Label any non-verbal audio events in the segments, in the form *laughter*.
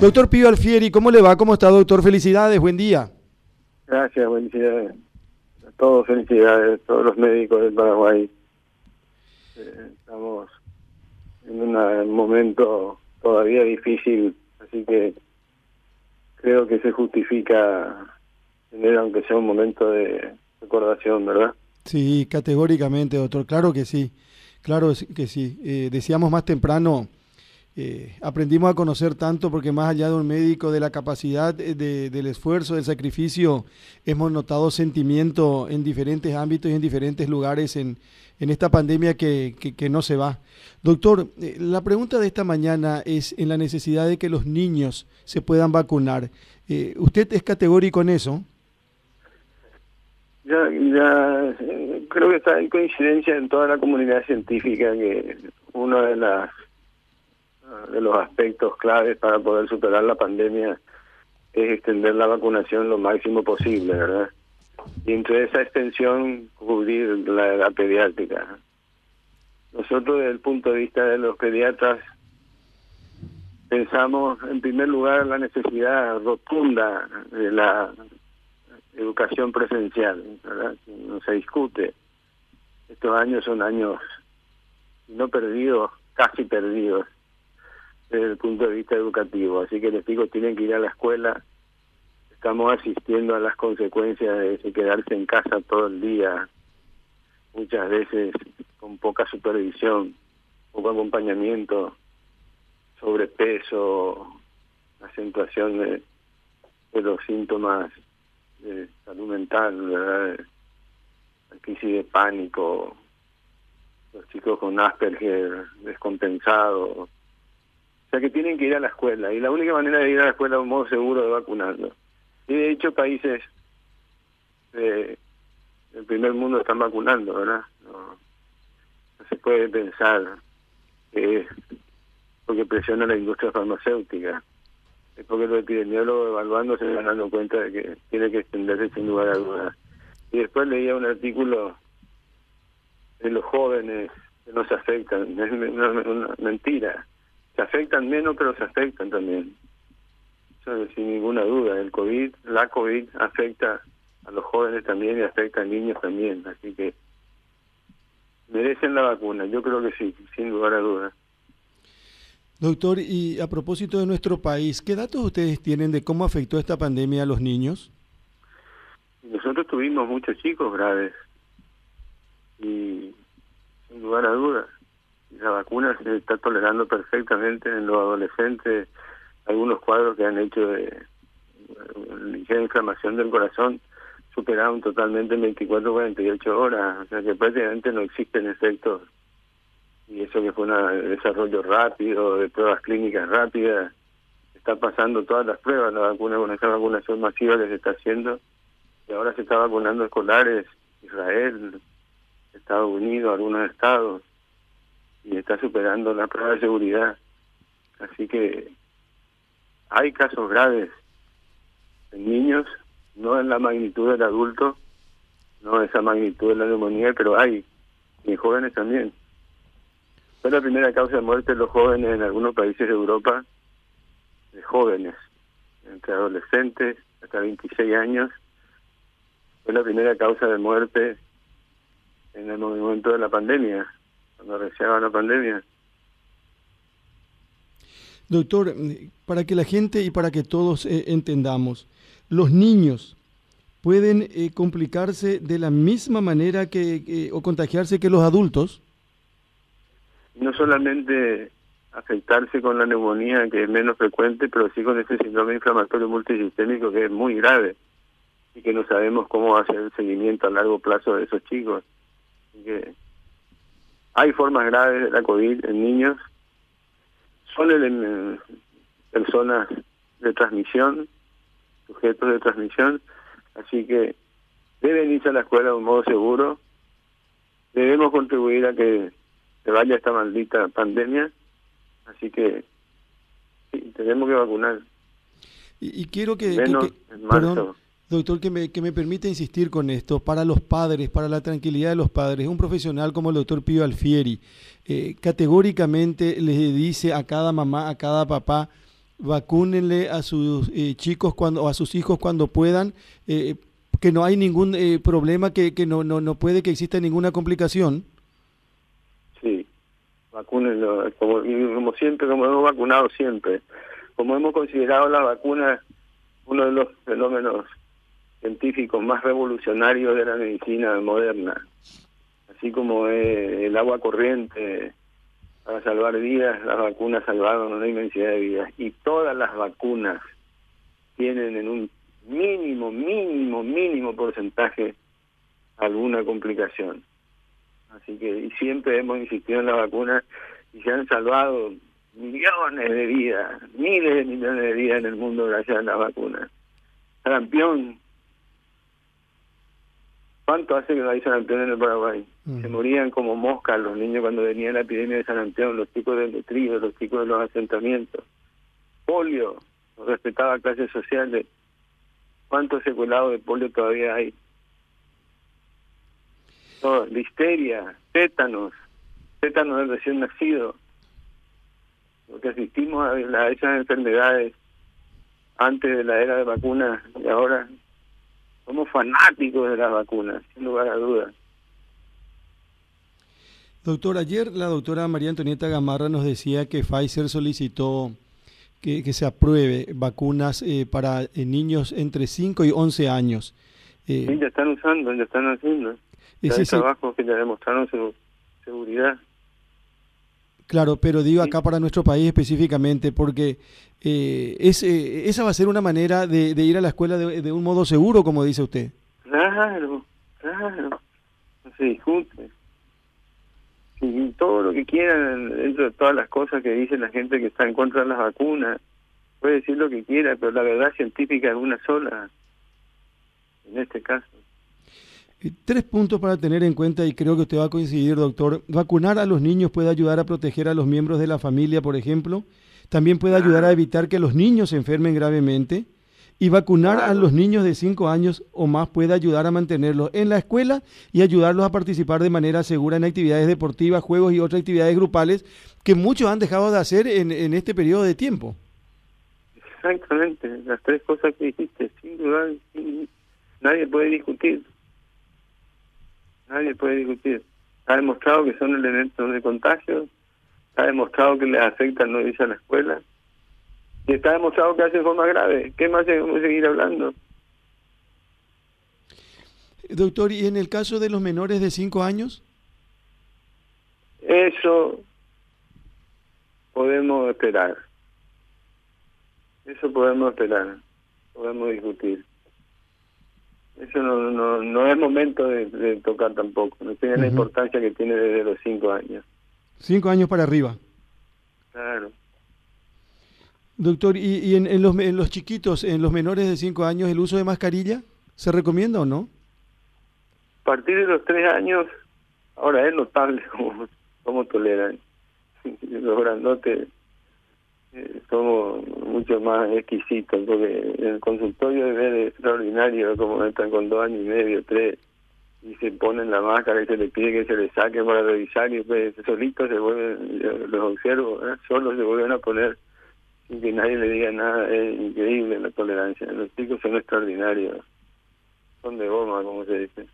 Doctor Pío Alfieri, ¿cómo le va? ¿Cómo está, doctor? Felicidades, buen día. Gracias, felicidades. A todos felicidades, todos los médicos del Paraguay. Eh, estamos en un momento todavía difícil, así que creo que se justifica tener, aunque sea un momento de recordación, ¿verdad? Sí, categóricamente, doctor. Claro que sí. Claro que sí. Eh, decíamos más temprano, eh, aprendimos a conocer tanto porque más allá de un médico, de la capacidad, de, del esfuerzo, del sacrificio, hemos notado sentimiento en diferentes ámbitos y en diferentes lugares en, en esta pandemia que, que, no se va. Doctor, eh, la pregunta de esta mañana es en la necesidad de que los niños se puedan vacunar. ¿Usted es categórico en eso? Ya, ya creo que está en coincidencia en toda la comunidad científica que uno de las de los aspectos claves para poder superar la pandemia es extender la vacunación lo máximo posible, ¿verdad? Y entre esa extensión cubrir la edad pediátrica. Nosotros desde el punto de vista de los pediatras pensamos en primer lugar la necesidad rotunda de la educación presencial, ¿verdad? No se discute. Estos años son años no perdidos, casi perdidos desde el punto de vista educativo. Así que los chicos tienen que ir a la escuela. Estamos asistiendo a las consecuencias de quedarse en casa todo el día, muchas veces con poca supervisión, poco acompañamiento, sobrepeso, acentuación de, los síntomas de salud mental, ¿verdad? Crisis de pánico, los chicos con Asperger descompensados. O sea que tienen que ir a la escuela y la única manera de ir a la escuela es un modo seguro de vacunando. Y de hecho países del primer mundo están vacunando, ¿verdad? No, se puede pensar que es porque presiona la industria farmacéutica es porque los epidemiólogos evaluando se van dando cuenta de que tiene que extenderse sin lugar a dudas. Y después leía un artículo de los jóvenes que no se afectan, *laughs* es una, mentira. Se afectan menos, pero se afectan también. Eso sin ninguna duda. El COVID, la COVID afecta a los jóvenes también y afecta a niños también. Así que merecen la vacuna. Yo creo que sí, sin lugar a dudas. Doctor, y a propósito de nuestro país, ¿qué datos ustedes tienen de cómo afectó esta pandemia a los niños? Nosotros tuvimos muchos chicos graves y sin lugar a dudas, la vacuna se está tolerando perfectamente en los adolescentes. Algunos cuadros que han hecho de ligera inflamación del corazón superaron totalmente en 24 48 horas, o sea que prácticamente no existen efectos y eso que fue un desarrollo rápido, de pruebas clínicas rápidas, está pasando todas las pruebas, la vacuna con esa vacunación masiva que se está haciendo, y ahora se está vacunando escolares, Israel, Estados Unidos, algunos estados, y está superando la prueba de seguridad. Así que hay casos graves en niños, no en la magnitud del adulto, no esa magnitud de la neumonía, pero hay, en jóvenes también. Fue la primera causa de muerte de los jóvenes en algunos países de Europa, de jóvenes, entre adolescentes hasta 26 años. Fue la primera causa de muerte en el momento de la pandemia, cuando reciaba la pandemia. Doctor, para que la gente y para que todos eh, entendamos, los niños pueden eh, complicarse de la misma manera que o contagiarse que los adultos no solamente afectarse con la neumonía, que es menos frecuente, pero sí con este síndrome inflamatorio multisistémico que es muy grave y que no sabemos cómo hacer el seguimiento a largo plazo de esos chicos. que hay formas graves de la COVID en niños, son en personas de transmisión, sujetos de transmisión, así que deben irse a la escuela de un modo seguro, debemos contribuir a que se vaya esta maldita pandemia. Así que sí, tenemos que vacunar. Y, quiero que, perdón, doctor, que me, que me permita insistir con esto, para los padres, para la tranquilidad de los padres, un profesional como el doctor Pío Alfieri, eh, categóricamente le dice a cada mamá, a cada papá, vacúnenle a sus eh, chicos cuando, o a sus hijos cuando puedan, eh, que no hay ningún eh, problema, que, que no, no, no puede que exista ninguna complicación. Sí, vacúnenlo, como, como siempre, como hemos vacunado siempre, como hemos considerado la vacuna uno de los fenómenos científicos más revolucionarios de la medicina moderna, así como el agua corriente para salvar vidas, las vacunas salvaron una inmensidad de vidas y todas las vacunas tienen en un mínimo, mínimo, mínimo porcentaje alguna complicación. Así que y siempre hemos insistido en la vacuna y se han salvado millones de vidas, miles de millones de vidas en el mundo gracias a la vacuna. Sarampión. ¿Cuánto hace que no hay sarampión en el Paraguay? Se morían como moscas los niños cuando venía la epidemia de sarampión, los chicos del trío, los chicos de los asentamientos. Polio, no respetaba clases sociales. ¿Cuántos seculados de polio todavía hay? Todo, listeria, tétanos, tétanos del recién nacido. Porque asistimos a, a esas enfermedades antes de la era de vacunas y ahora somos fanáticos de las vacunas, sin lugar a dudas. Doctor, ayer la doctora María Antonieta Gamarra nos decía que Pfizer solicitó que, que se apruebe vacunas eh, para eh, niños entre 5 y 11 años. Eh, sí, ya están usando, ya están haciendo. Ya hay trabajos que ya demostraron su seguridad. Claro, pero digo acá para nuestro país específicamente, porque eh, es, eh, esa va a ser una manera de, de ir a la escuela de, de, un modo seguro, como dice usted. Claro, claro, no se discute. Y todo lo que quieran dentro de todas las cosas que dice la gente que está en contra de las vacunas, puede decir lo que quiera, pero la verdad científica es una sola, en este caso. Tres puntos para tener en cuenta y creo que usted va a coincidir, doctor. Vacunar a los niños puede ayudar a proteger a los miembros de la familia, por ejemplo. También puede ayudar a evitar que los niños se enfermen gravemente. Y vacunar a los niños de 5 años o más puede ayudar a mantenerlos en la escuela y ayudarlos a participar de manera segura en actividades deportivas, juegos y otras actividades grupales que muchos han dejado de hacer en, en este periodo de tiempo. Exactamente, las tres cosas que dijiste, sin duda, nadie puede discutir nadie puede discutir. Ha demostrado que son elementos de contagio, ha demostrado que les afecta no irse a la escuela, y está demostrado que hace forma grave. ¿Qué más debemos seguir hablando? Doctor, ¿y en el caso de los menores de 5 años? Eso podemos esperar. Eso podemos esperar. Podemos discutir eso no, no, no es momento de, tocar tampoco, no tiene la importancia que tiene desde los cinco años. Cinco años para arriba. Claro. Doctor, ¿y, y en, en, los, en los chiquitos, en los menores de cinco años, el uso de mascarilla se recomienda o no? A partir de los tres años, ahora es notable *laughs* cómo, cómo toleran. *laughs* Los grandotes somos mucho más exquisitos, porque el consultorio ver extraordinario como están con dos años y medio, tres, y se ponen la máscara y se les pide que se les saque para revisar y después solitos se vuelven, los observo, ¿eh? solos se vuelven a poner sin que nadie le diga nada, es increíble la tolerancia, los chicos son extraordinarios, son de goma como se dice.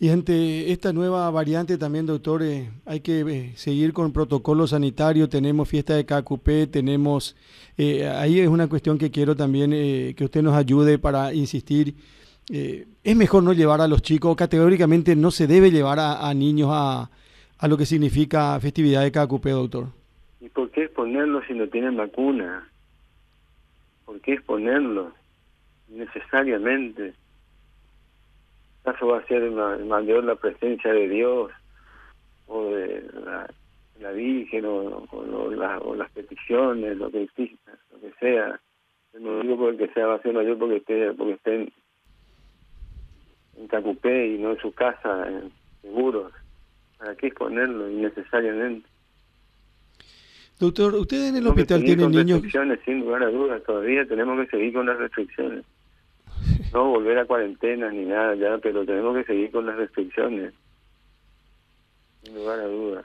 Y ante esta nueva variante también, doctor, eh, hay que eh, seguir con protocolo sanitario, tenemos fiesta de KQP, tenemos, eh, ahí es una cuestión que quiero también eh, que usted nos ayude para insistir. Eh, es mejor no llevar a los chicos, categóricamente no se debe llevar a, a niños a, a, lo que significa festividad de KQP, doctor. ¿Y por qué exponerlos si no tienen vacuna? ¿Por qué exponerlos necesariamente? Caso va a ser mayor la presencia de Dios o de la, la Virgen o, o, la, o, las peticiones, lo que exista, lo que sea. No digo porque sea va a ser mayor porque esté, porque esté en, en Cacupé y no en su casa, en, seguros. ¿Para qué exponerlo innecesariamente? Doctor, ¿usted en el hospital tienen niños? restricciones, sin lugar a dudas, todavía tenemos que seguir con las restricciones no volver a cuarentena ni nada ya, pero tenemos que seguir con las restricciones, sin lugar a dudas.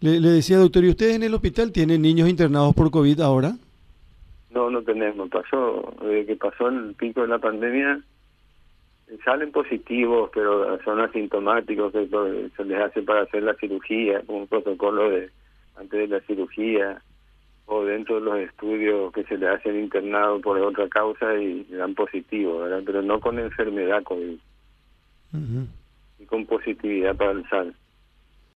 Le, le decía, doctor, ¿y ustedes en el hospital tienen niños internados por COVID ahora? No, no tenemos. Pasó, desde que pasó el pico de la pandemia, salen positivos, pero son asintomáticos, que se les hace para hacer la cirugía, un protocolo de antes de la cirugía, o dentro de los estudios que se le hacen internado por otra causa y dan positivo, ¿verdad? Pero no con enfermedad COVID. Y con positividad para el SAL.